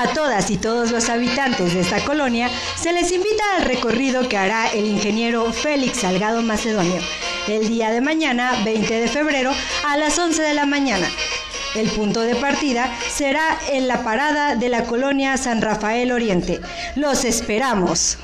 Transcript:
A todas y todos los habitantes de esta colonia se les invita al recorrido que hará el ingeniero Félix Salgado Macedonio el día de mañana, 20 de febrero, a las 11 de la mañana. El punto de partida será en la parada de la colonia San Rafael Oriente. Los esperamos.